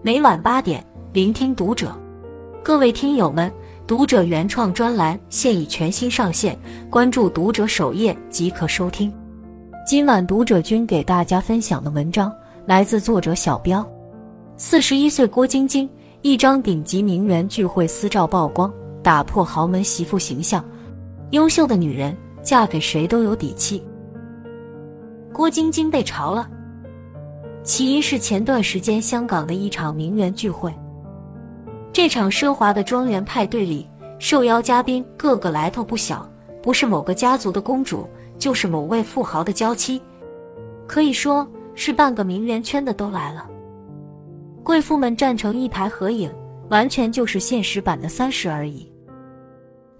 每晚八点，聆听读者。各位听友们，读者原创专栏现已全新上线，关注读者首页即可收听。今晚读者君给大家分享的文章来自作者小彪。四十一岁郭晶晶，一张顶级名媛聚会私照曝光，打破豪门媳妇形象。优秀的女人嫁给谁都有底气。郭晶晶被嘲了。起因是前段时间香港的一场名媛聚会。这场奢华的庄园派对里，受邀嘉宾个个来头不小，不是某个家族的公主，就是某位富豪的娇妻，可以说是半个名媛圈的都来了。贵妇们站成一排合影，完全就是现实版的三十而已。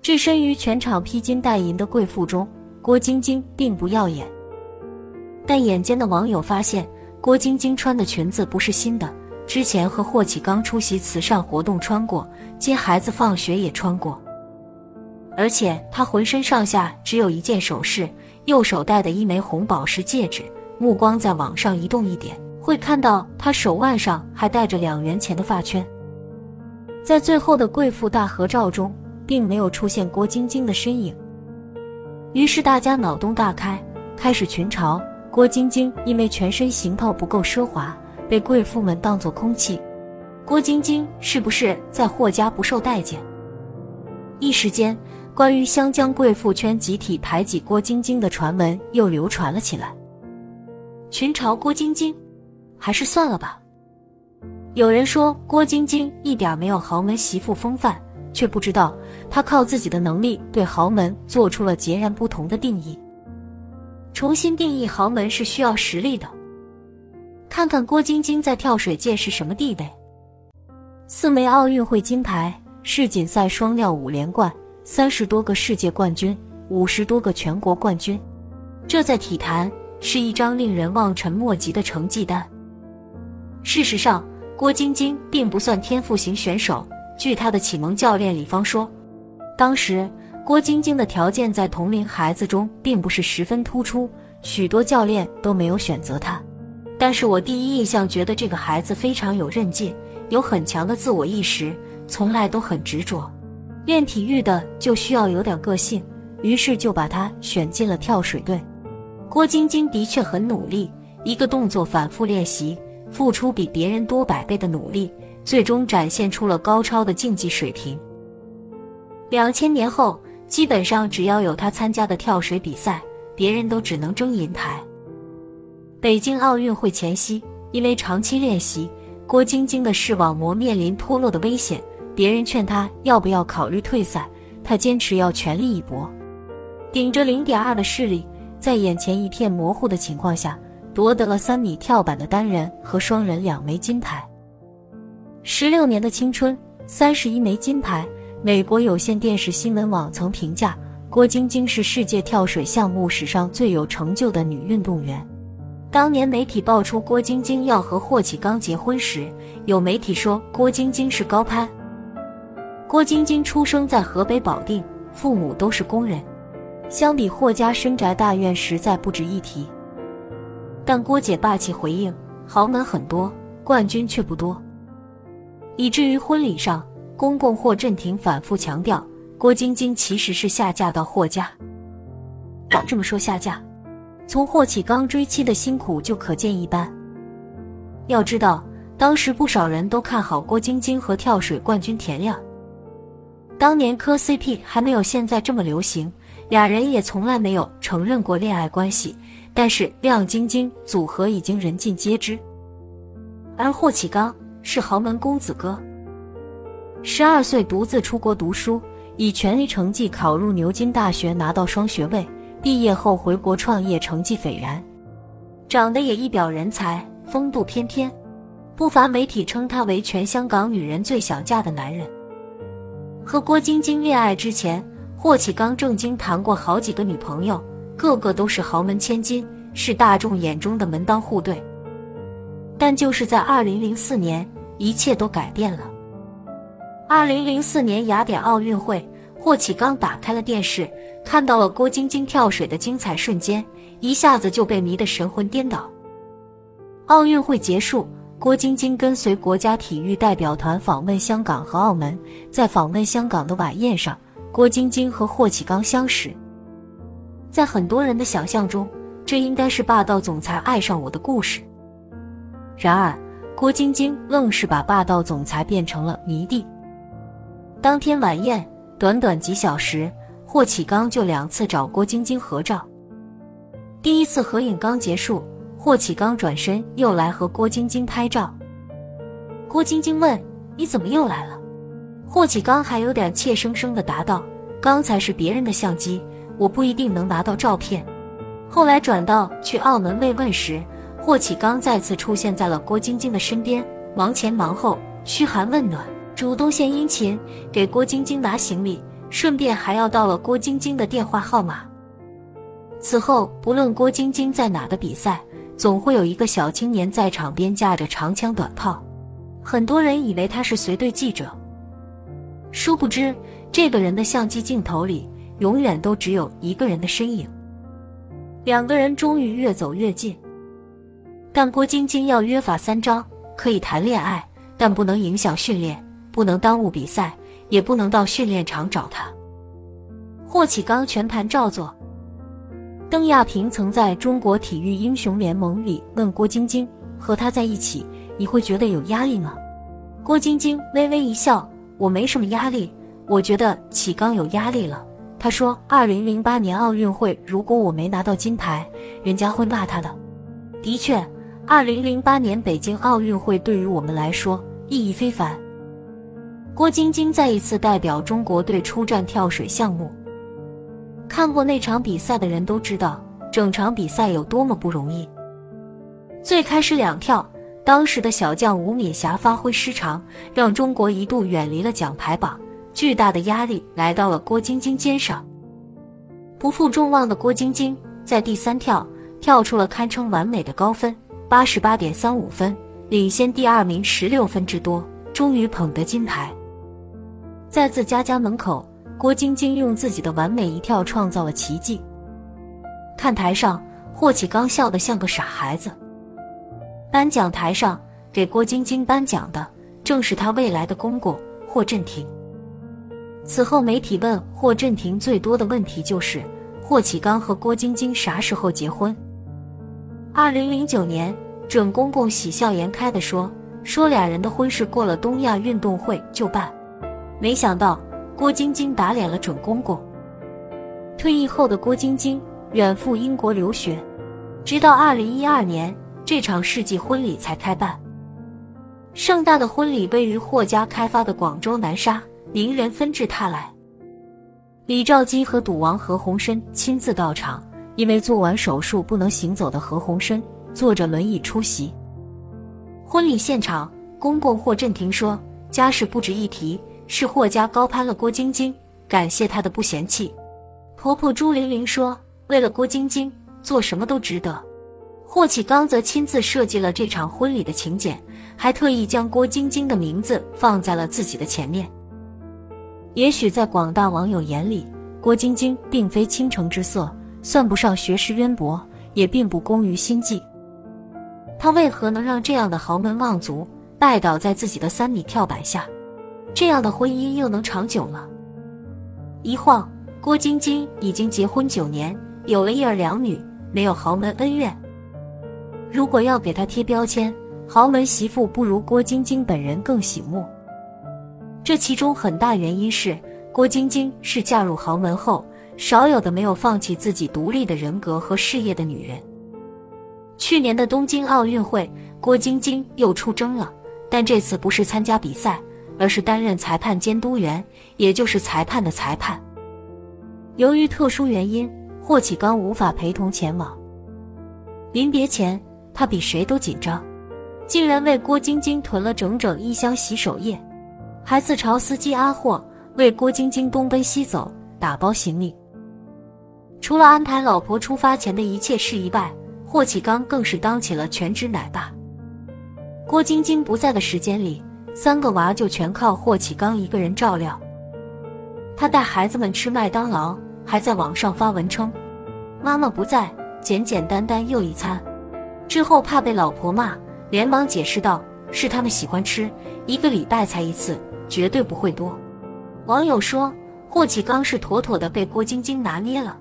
置身于全场披金戴银的贵妇中，郭晶晶并不耀眼，但眼尖的网友发现。郭晶晶穿的裙子不是新的，之前和霍启刚出席慈善活动穿过，接孩子放学也穿过。而且她浑身上下只有一件首饰，右手戴的一枚红宝石戒指。目光再往上移动一点，会看到她手腕上还戴着两元钱的发圈。在最后的贵妇大合照中，并没有出现郭晶晶的身影。于是大家脑洞大开，开始群嘲。郭晶晶因为全身行头不够奢华，被贵妇们当作空气。郭晶晶是不是在霍家不受待见？一时间，关于湘江贵妇圈集体排挤郭晶晶的传闻又流传了起来。群嘲郭晶晶，还是算了吧。有人说郭晶晶一点没有豪门媳妇风范，却不知道她靠自己的能力对豪门做出了截然不同的定义。重新定义豪门是需要实力的。看看郭晶晶在跳水界是什么地位：四枚奥运会金牌，世锦赛双料五连冠，三十多个世界冠军，五十多个全国冠军。这在体坛是一张令人望尘莫及的成绩单。事实上，郭晶晶并不算天赋型选手。据她的启蒙教练李芳说，当时。郭晶晶的条件在同龄孩子中并不是十分突出，许多教练都没有选择她。但是我第一印象觉得这个孩子非常有韧劲，有很强的自我意识，从来都很执着。练体育的就需要有点个性，于是就把她选进了跳水队。郭晶晶的确很努力，一个动作反复练习，付出比别人多百倍的努力，最终展现出了高超的竞技水平。两千年后。基本上只要有他参加的跳水比赛，别人都只能争银牌。北京奥运会前夕，因为长期练习，郭晶晶的视网膜面临脱落的危险。别人劝她要不要考虑退赛，她坚持要全力一搏。顶着零点二的视力，在眼前一片模糊的情况下，夺得了三米跳板的单人和双人两枚金牌。十六年的青春，三十一枚金牌。美国有线电视新闻网曾评价郭晶晶是世界跳水项目史上最有成就的女运动员。当年媒体爆出郭晶晶要和霍启刚结婚时，有媒体说郭晶晶是高攀。郭晶晶出生在河北保定，父母都是工人，相比霍家深宅大院实在不值一提。但郭姐霸气回应：豪门很多，冠军却不多，以至于婚礼上。公公霍震霆反复强调，郭晶晶其实是下嫁到霍家。这么说下嫁，从霍启刚追妻的辛苦就可见一斑。要知道，当时不少人都看好郭晶晶和跳水冠军田亮。当年磕 CP 还没有现在这么流行，俩人也从来没有承认过恋爱关系。但是亮晶晶组合已经人尽皆知，而霍启刚是豪门公子哥。十二岁独自出国读书，以全力成绩考入牛津大学，拿到双学位。毕业后回国创业，成绩斐然，长得也一表人才，风度翩翩，不乏媒体称他为全香港女人最想嫁的男人。和郭晶晶恋爱之前，霍启刚正经谈过好几个女朋友，个个都是豪门千金，是大众眼中的门当户对。但就是在二零零四年，一切都改变了。二零零四年雅典奥运会，霍启刚打开了电视，看到了郭晶晶跳水的精彩瞬间，一下子就被迷得神魂颠倒。奥运会结束，郭晶晶跟随国家体育代表团访问香港和澳门，在访问香港的晚宴上，郭晶晶和霍启刚相识。在很多人的想象中，这应该是霸道总裁爱上我的故事。然而，郭晶晶愣是把霸道总裁变成了迷弟。当天晚宴，短短几小时，霍启刚就两次找郭晶晶合照。第一次合影刚结束。霍启刚转身又来和郭晶晶拍照。郭晶晶问：“你怎么又来了？”霍启刚还有点怯生生的答道：“刚才是别人的相机，我不一定能拿到照片。”后来转到去澳门慰问时，霍启刚再次出现在了郭晶晶的身边，忙前忙后，嘘寒问暖，主动献殷勤，给郭晶晶拿行李，顺便还要到了郭晶晶的电话号码。此后，不论郭晶晶在哪的比赛。总会有一个小青年在场边架着长枪短炮，很多人以为他是随队记者，殊不知这个人的相机镜头里永远都只有一个人的身影。两个人终于越走越近，但郭晶晶要约法三章：可以谈恋爱，但不能影响训练，不能耽误比赛，也不能到训练场找他。霍启刚全盘照做。邓亚萍曾在中国体育英雄联盟里问郭晶晶：“和他在一起，你会觉得有压力吗？”郭晶晶微微一笑：“我没什么压力，我觉得启刚有压力了。”他说：“二零零八年奥运会，如果我没拿到金牌，人家会骂他的。”的确，二零零八年北京奥运会对于我们来说意义非凡。郭晶晶再一次代表中国队出战跳水项目。看过那场比赛的人都知道，整场比赛有多么不容易。最开始两跳，当时的小将吴敏霞发挥失常，让中国一度远离了奖牌榜，巨大的压力来到了郭晶晶肩上。不负众望的郭晶晶在第三跳跳出了堪称完美的高分，八十八点三五分，领先第二名十六分之多，终于捧得金牌。在自家家门口。郭晶晶用自己的完美一跳创造了奇迹。看台上，霍启刚笑得像个傻孩子。颁奖台上，给郭晶晶颁奖的正是他未来的公公霍震霆。此后，媒体问霍震霆最多的问题就是霍启刚和郭晶晶啥时候结婚。二零零九年，准公公喜笑颜开的说：“说俩人的婚事过了东亚运动会就办。”没想到。郭晶晶打脸了准公公。退役后的郭晶晶远赴英国留学，直到二零一二年这场世纪婚礼才开办。盛大的婚礼位于霍家开发的广州南沙，名人纷至沓来。李兆基和赌王何鸿燊亲自到场，因为做完手术不能行走的何鸿燊坐着轮椅出席。婚礼现场，公公霍震霆说：“家事不值一提。”是霍家高攀了郭晶晶，感谢她的不嫌弃。婆婆朱玲玲说：“为了郭晶晶，做什么都值得。”霍启刚则亲自设计了这场婚礼的请柬，还特意将郭晶晶的名字放在了自己的前面。也许在广大网友眼里，郭晶晶并非倾城之色，算不上学识渊博，也并不工于心计。她为何能让这样的豪门望族拜倒在自己的三米跳板下？这样的婚姻又能长久吗？一晃，郭晶晶已经结婚九年，有了一儿两女，没有豪门恩怨。如果要给她贴标签，豪门媳妇不如郭晶晶本人更醒目。这其中很大原因是郭晶晶是嫁入豪门后少有的没有放弃自己独立的人格和事业的女人。去年的东京奥运会，郭晶晶又出征了，但这次不是参加比赛。而是担任裁判监督员，也就是裁判的裁判。由于特殊原因，霍启刚无法陪同前往。临别前，他比谁都紧张，竟然为郭晶晶囤了整整一箱洗手液，还自嘲司机阿霍为郭晶晶东奔西走打包行李。除了安排老婆出发前的一切事宜外，霍启刚更是当起了全职奶爸。郭晶晶不在的时间里。三个娃就全靠霍启刚一个人照料。他带孩子们吃麦当劳，还在网上发文称：“妈妈不在，简简单单又一餐。”之后怕被老婆骂，连忙解释道：“是他们喜欢吃，一个礼拜才一次，绝对不会多。网友说，霍启刚是妥妥的被郭晶晶拿捏了。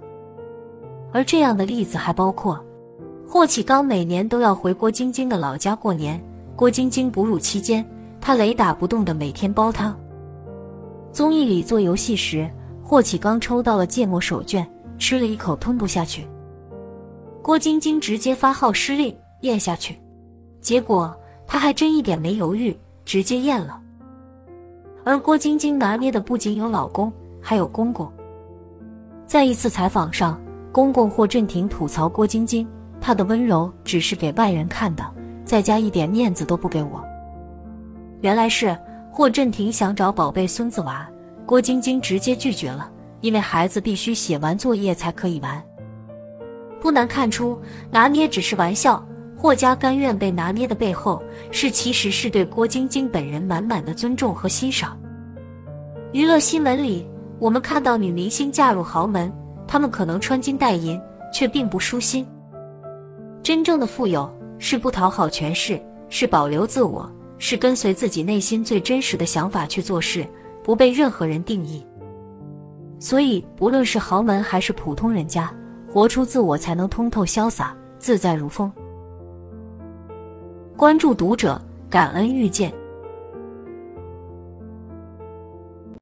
而这样的例子还包括，霍启刚每年都要回郭晶晶的老家过年，郭晶晶哺乳期间，他雷打不动的每天煲汤。综艺里做游戏时，霍启刚抽到了芥末手绢，吃了一口吞不下去，郭晶晶直接发号施令咽下去，结果他还真一点没犹豫，直接咽了。而郭晶晶拿捏的不仅有老公，还有公公。在一次采访上。公公霍震霆吐槽郭晶晶：“她的温柔只是给外人看的，在家一点面子都不给我。”原来是霍震霆想找宝贝孙子玩，郭晶晶直接拒绝了，因为孩子必须写完作业才可以玩。不难看出，拿捏只是玩笑，霍家甘愿被拿捏的背后，是其实是对郭晶晶本人满满的尊重和欣赏。娱乐新闻里，我们看到女明星嫁入豪门。他们可能穿金戴银，却并不舒心。真正的富有是不讨好权势，是保留自我，是跟随自己内心最真实的想法去做事，不被任何人定义。所以，不论是豪门还是普通人家，活出自我才能通透潇洒、自在如风。关注读者，感恩遇见。